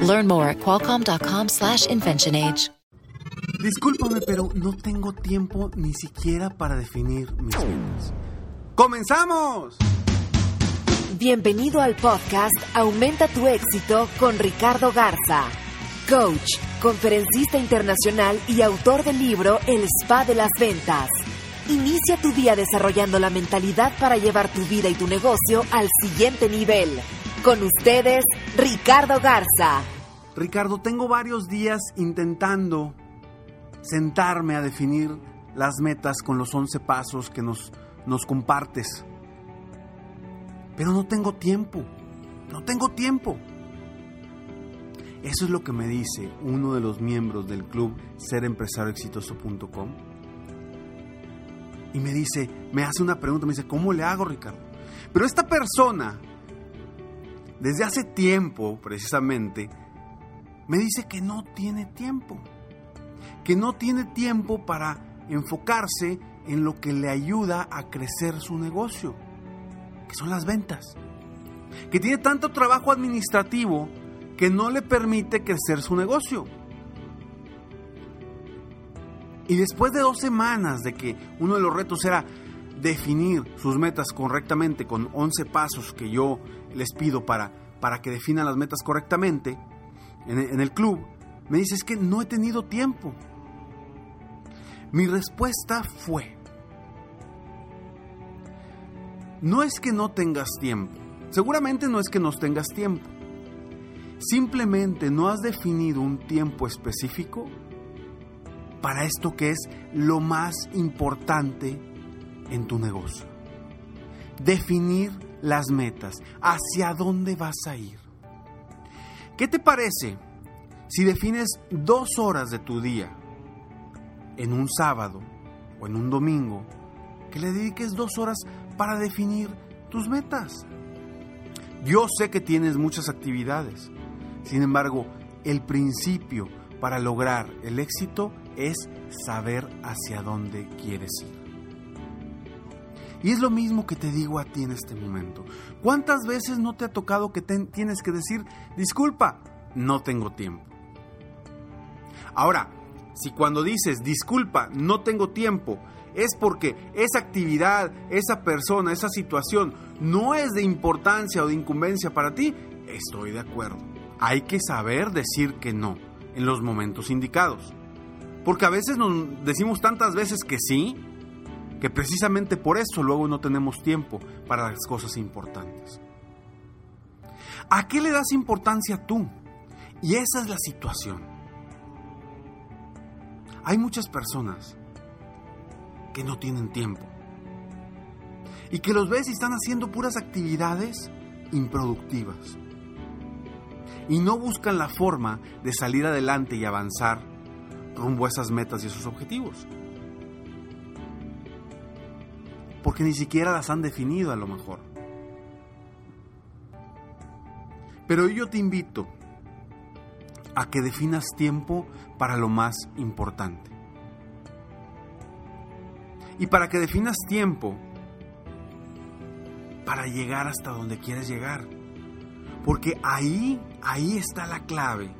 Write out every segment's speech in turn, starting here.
Learn more at qualcomm.com/inventionage. Discúlpame, pero no tengo tiempo ni siquiera para definir mis metas. ¡Comenzamos! Bienvenido al podcast Aumenta tu éxito con Ricardo Garza, coach, conferencista internacional y autor del libro El Spa de las Ventas. Inicia tu día desarrollando la mentalidad para llevar tu vida y tu negocio al siguiente nivel. Con ustedes, Ricardo Garza. Ricardo, tengo varios días intentando sentarme a definir las metas con los 11 pasos que nos, nos compartes. Pero no tengo tiempo, no tengo tiempo. Eso es lo que me dice uno de los miembros del club serempresarioexitoso.com y me dice, me hace una pregunta, me dice, ¿cómo le hago, Ricardo? Pero esta persona, desde hace tiempo, precisamente, me dice que no tiene tiempo. Que no tiene tiempo para enfocarse en lo que le ayuda a crecer su negocio, que son las ventas. Que tiene tanto trabajo administrativo que no le permite crecer su negocio. Y después de dos semanas de que uno de los retos era definir sus metas correctamente con 11 pasos que yo les pido para, para que definan las metas correctamente en, en el club, me dice es que no he tenido tiempo. Mi respuesta fue, no es que no tengas tiempo, seguramente no es que no tengas tiempo, simplemente no has definido un tiempo específico para esto que es lo más importante en tu negocio. Definir las metas, hacia dónde vas a ir. ¿Qué te parece si defines dos horas de tu día en un sábado o en un domingo, que le dediques dos horas para definir tus metas? Yo sé que tienes muchas actividades, sin embargo, el principio para lograr el éxito es saber hacia dónde quieres ir. Y es lo mismo que te digo a ti en este momento. ¿Cuántas veces no te ha tocado que tienes que decir, disculpa, no tengo tiempo? Ahora, si cuando dices, disculpa, no tengo tiempo, es porque esa actividad, esa persona, esa situación no es de importancia o de incumbencia para ti, estoy de acuerdo. Hay que saber decir que no en los momentos indicados. Porque a veces nos decimos tantas veces que sí, que precisamente por eso luego no tenemos tiempo para las cosas importantes. ¿A qué le das importancia tú? Y esa es la situación. Hay muchas personas que no tienen tiempo y que los ves y están haciendo puras actividades improductivas y no buscan la forma de salir adelante y avanzar rumbo a esas metas y esos objetivos. Porque ni siquiera las han definido a lo mejor. Pero yo te invito a que definas tiempo para lo más importante. Y para que definas tiempo para llegar hasta donde quieres llegar. Porque ahí, ahí está la clave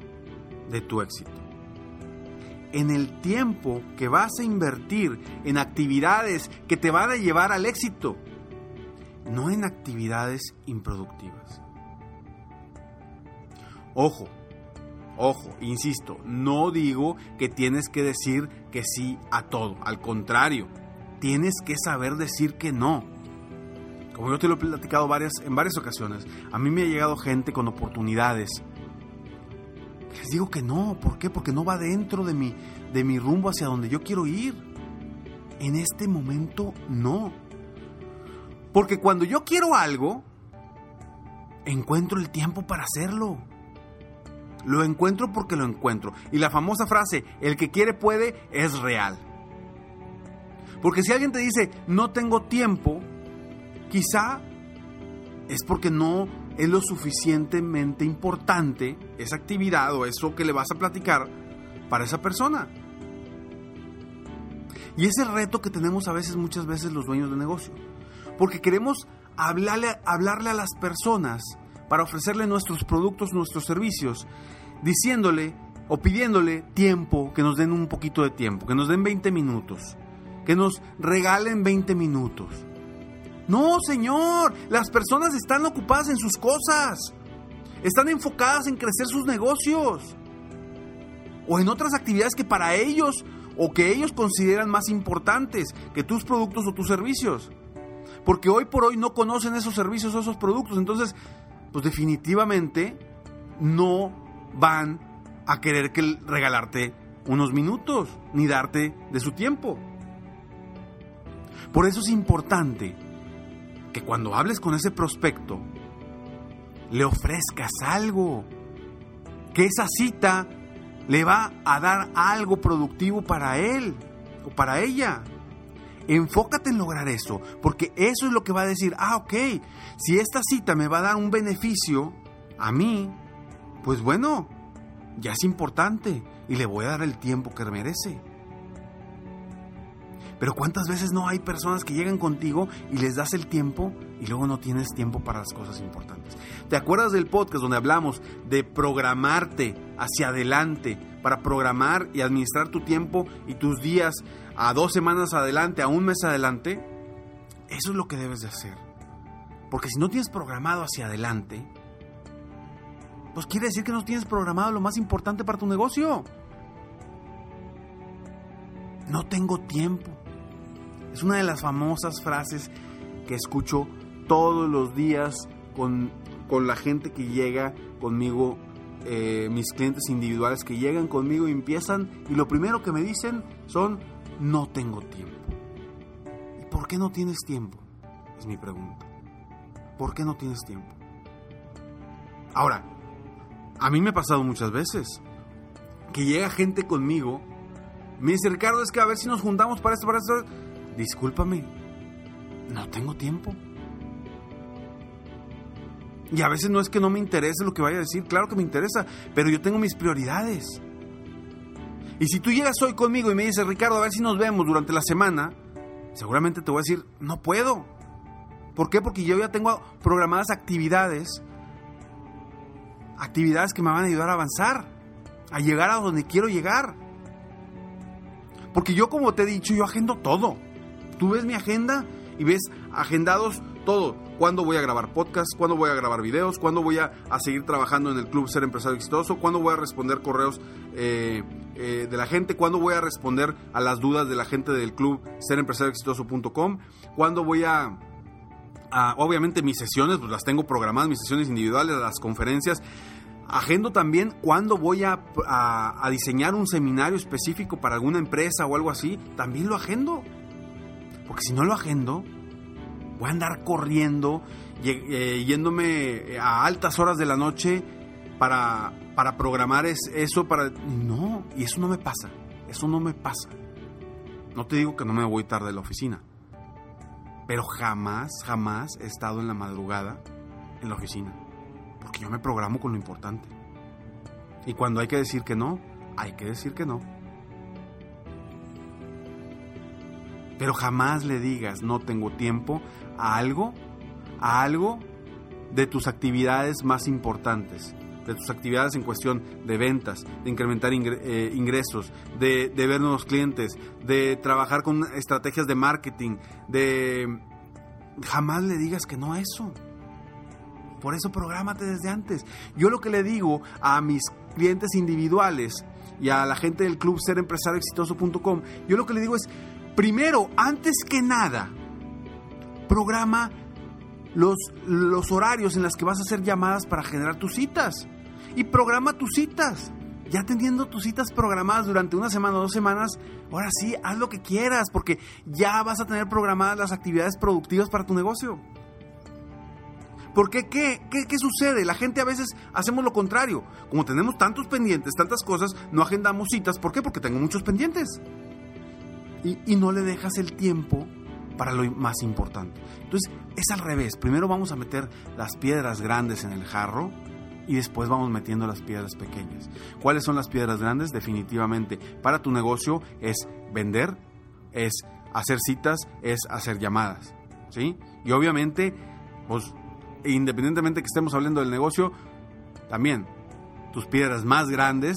de tu éxito en el tiempo que vas a invertir en actividades que te van a llevar al éxito, no en actividades improductivas. Ojo, ojo, insisto, no digo que tienes que decir que sí a todo, al contrario, tienes que saber decir que no. Como yo te lo he platicado varias, en varias ocasiones, a mí me ha llegado gente con oportunidades les digo que no, ¿por qué? Porque no va dentro de mi, de mi rumbo hacia donde yo quiero ir. En este momento no. Porque cuando yo quiero algo, encuentro el tiempo para hacerlo. Lo encuentro porque lo encuentro. Y la famosa frase, el que quiere puede, es real. Porque si alguien te dice, no tengo tiempo, quizá es porque no es lo suficientemente importante esa actividad o eso que le vas a platicar para esa persona. Y es el reto que tenemos a veces, muchas veces los dueños de negocio. Porque queremos hablarle, hablarle a las personas para ofrecerle nuestros productos, nuestros servicios, diciéndole o pidiéndole tiempo, que nos den un poquito de tiempo, que nos den 20 minutos, que nos regalen 20 minutos. No, Señor, las personas están ocupadas en sus cosas, están enfocadas en crecer sus negocios o en otras actividades que para ellos o que ellos consideran más importantes que tus productos o tus servicios. Porque hoy por hoy no conocen esos servicios o esos productos. Entonces, pues definitivamente no van a querer que regalarte unos minutos ni darte de su tiempo. Por eso es importante que cuando hables con ese prospecto, le ofrezcas algo. Que esa cita le va a dar algo productivo para él o para ella. Enfócate en lograr eso, porque eso es lo que va a decir, ah, ok, si esta cita me va a dar un beneficio a mí, pues bueno, ya es importante y le voy a dar el tiempo que merece. Pero ¿cuántas veces no hay personas que llegan contigo y les das el tiempo y luego no tienes tiempo para las cosas importantes? ¿Te acuerdas del podcast donde hablamos de programarte hacia adelante para programar y administrar tu tiempo y tus días a dos semanas adelante, a un mes adelante? Eso es lo que debes de hacer. Porque si no tienes programado hacia adelante, pues quiere decir que no tienes programado lo más importante para tu negocio. No tengo tiempo. Es una de las famosas frases que escucho todos los días con, la gente que llega conmigo, eh, mis clientes individuales que llegan conmigo y empiezan y lo primero que me dicen son, no tengo tiempo. ¿Y por qué no tienes tiempo? Es mi pregunta. ¿Por qué no tienes tiempo? Ahora, a mí me ha pasado muchas veces que llega gente conmigo, me dice, Ricardo, es que a ver si nos juntamos para esto, para esto discúlpame, no tengo tiempo. Y a veces no es que no me interese lo que vaya a decir, claro que me interesa, pero yo tengo mis prioridades. Y si tú llegas hoy conmigo y me dices, Ricardo, a ver si nos vemos durante la semana, seguramente te voy a decir, no puedo. ¿Por qué? Porque yo ya tengo programadas actividades, actividades que me van a ayudar a avanzar, a llegar a donde quiero llegar. Porque yo, como te he dicho, yo agendo todo. Tú ves mi agenda y ves agendados todo. ¿Cuándo voy a grabar podcast? ¿Cuándo voy a grabar videos? ¿Cuándo voy a, seguir trabajando en el club Ser Empresario Exitoso? ¿Cuándo voy a responder correos eh, eh, de la gente? ¿Cuándo voy a responder a las dudas de la gente del club Ser Empresario Exitoso.com? ¿Cuándo voy a, obviamente mis sesiones, pues las tengo programadas, mis sesiones individuales, las conferencias. Agendo también cuándo voy a, a, diseñar un seminario específico para alguna empresa o algo así. También lo agendo. Porque si no lo agendo, voy a andar corriendo, eh, yéndome a altas horas de la noche para, para programar eso, para... No, y eso no me pasa, eso no me pasa. No te digo que no me voy tarde de la oficina, pero jamás, jamás he estado en la madrugada en la oficina, porque yo me programo con lo importante. Y cuando hay que decir que no, hay que decir que no. Pero jamás le digas no tengo tiempo a algo, a algo de tus actividades más importantes, de tus actividades en cuestión de ventas, de incrementar eh, ingresos, de, de ver nuevos clientes, de trabajar con estrategias de marketing, de... Jamás le digas que no a eso. Por eso prográmate desde antes. Yo lo que le digo a mis clientes individuales y a la gente del club serempresarioexitoso.com, yo lo que le digo es, Primero, antes que nada, programa los, los horarios en los que vas a hacer llamadas para generar tus citas. Y programa tus citas. Ya teniendo tus citas programadas durante una semana o dos semanas, ahora sí, haz lo que quieras, porque ya vas a tener programadas las actividades productivas para tu negocio. Porque ¿qué, qué, qué sucede? La gente a veces hacemos lo contrario. Como tenemos tantos pendientes, tantas cosas, no agendamos citas. ¿Por qué? Porque tengo muchos pendientes. Y, no le dejas el tiempo para lo más importante. Entonces, es al revés. Primero vamos a meter las piedras grandes en el jarro y después vamos metiendo las piedras pequeñas. ¿Cuáles son las piedras grandes? Definitivamente, para tu negocio es vender, es hacer citas, es hacer llamadas. ¿Sí? Y obviamente, pues, independientemente que estemos hablando del negocio, también tus piedras más grandes,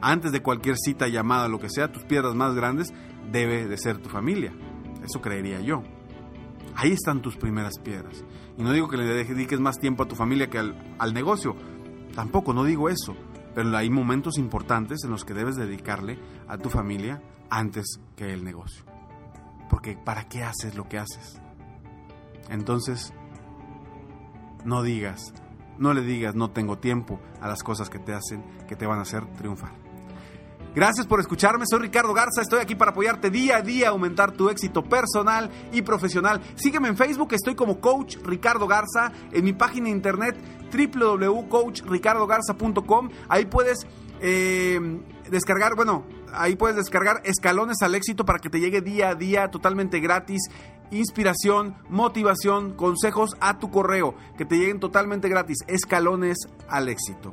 antes de cualquier cita, llamada, lo que sea, tus piedras más grandes debe de ser tu familia. Eso creería yo. Ahí están tus primeras piedras. Y no digo que le dediques más tiempo a tu familia que al, negocio. Tampoco, no digo eso. Pero hay momentos importantes en los que debes dedicarle a tu familia antes que el negocio. Porque ¿para qué haces lo que haces? Entonces, no digas, no le digas no tengo tiempo a las cosas que te hacen, que te van a hacer triunfar. Gracias por escucharme, soy Ricardo Garza, estoy aquí para apoyarte día a día, aumentar tu éxito personal y profesional. Sígueme en Facebook, estoy como Coach Ricardo Garza, en mi página internet www.coachricardogarza.com, ahí puedes eh, descargar, bueno, ahí puedes descargar escalones al éxito para que te llegue día a día totalmente gratis. Inspiración, motivación, consejos a tu correo, que te lleguen totalmente gratis. Escalones al éxito.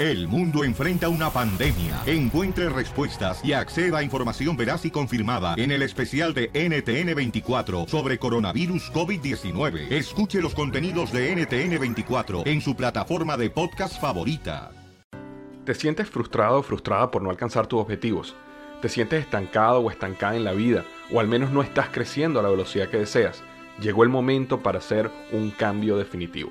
El mundo enfrenta una pandemia. Encuentre respuestas y acceda a información veraz y confirmada en el especial de NTN24 sobre coronavirus COVID-19. Escuche los contenidos de NTN24 en su plataforma de podcast favorita. ¿Te sientes frustrado o frustrada por no alcanzar tus objetivos? ¿Te sientes estancado o estancada en la vida? ¿O al menos no estás creciendo a la velocidad que deseas? Llegó el momento para hacer un cambio definitivo.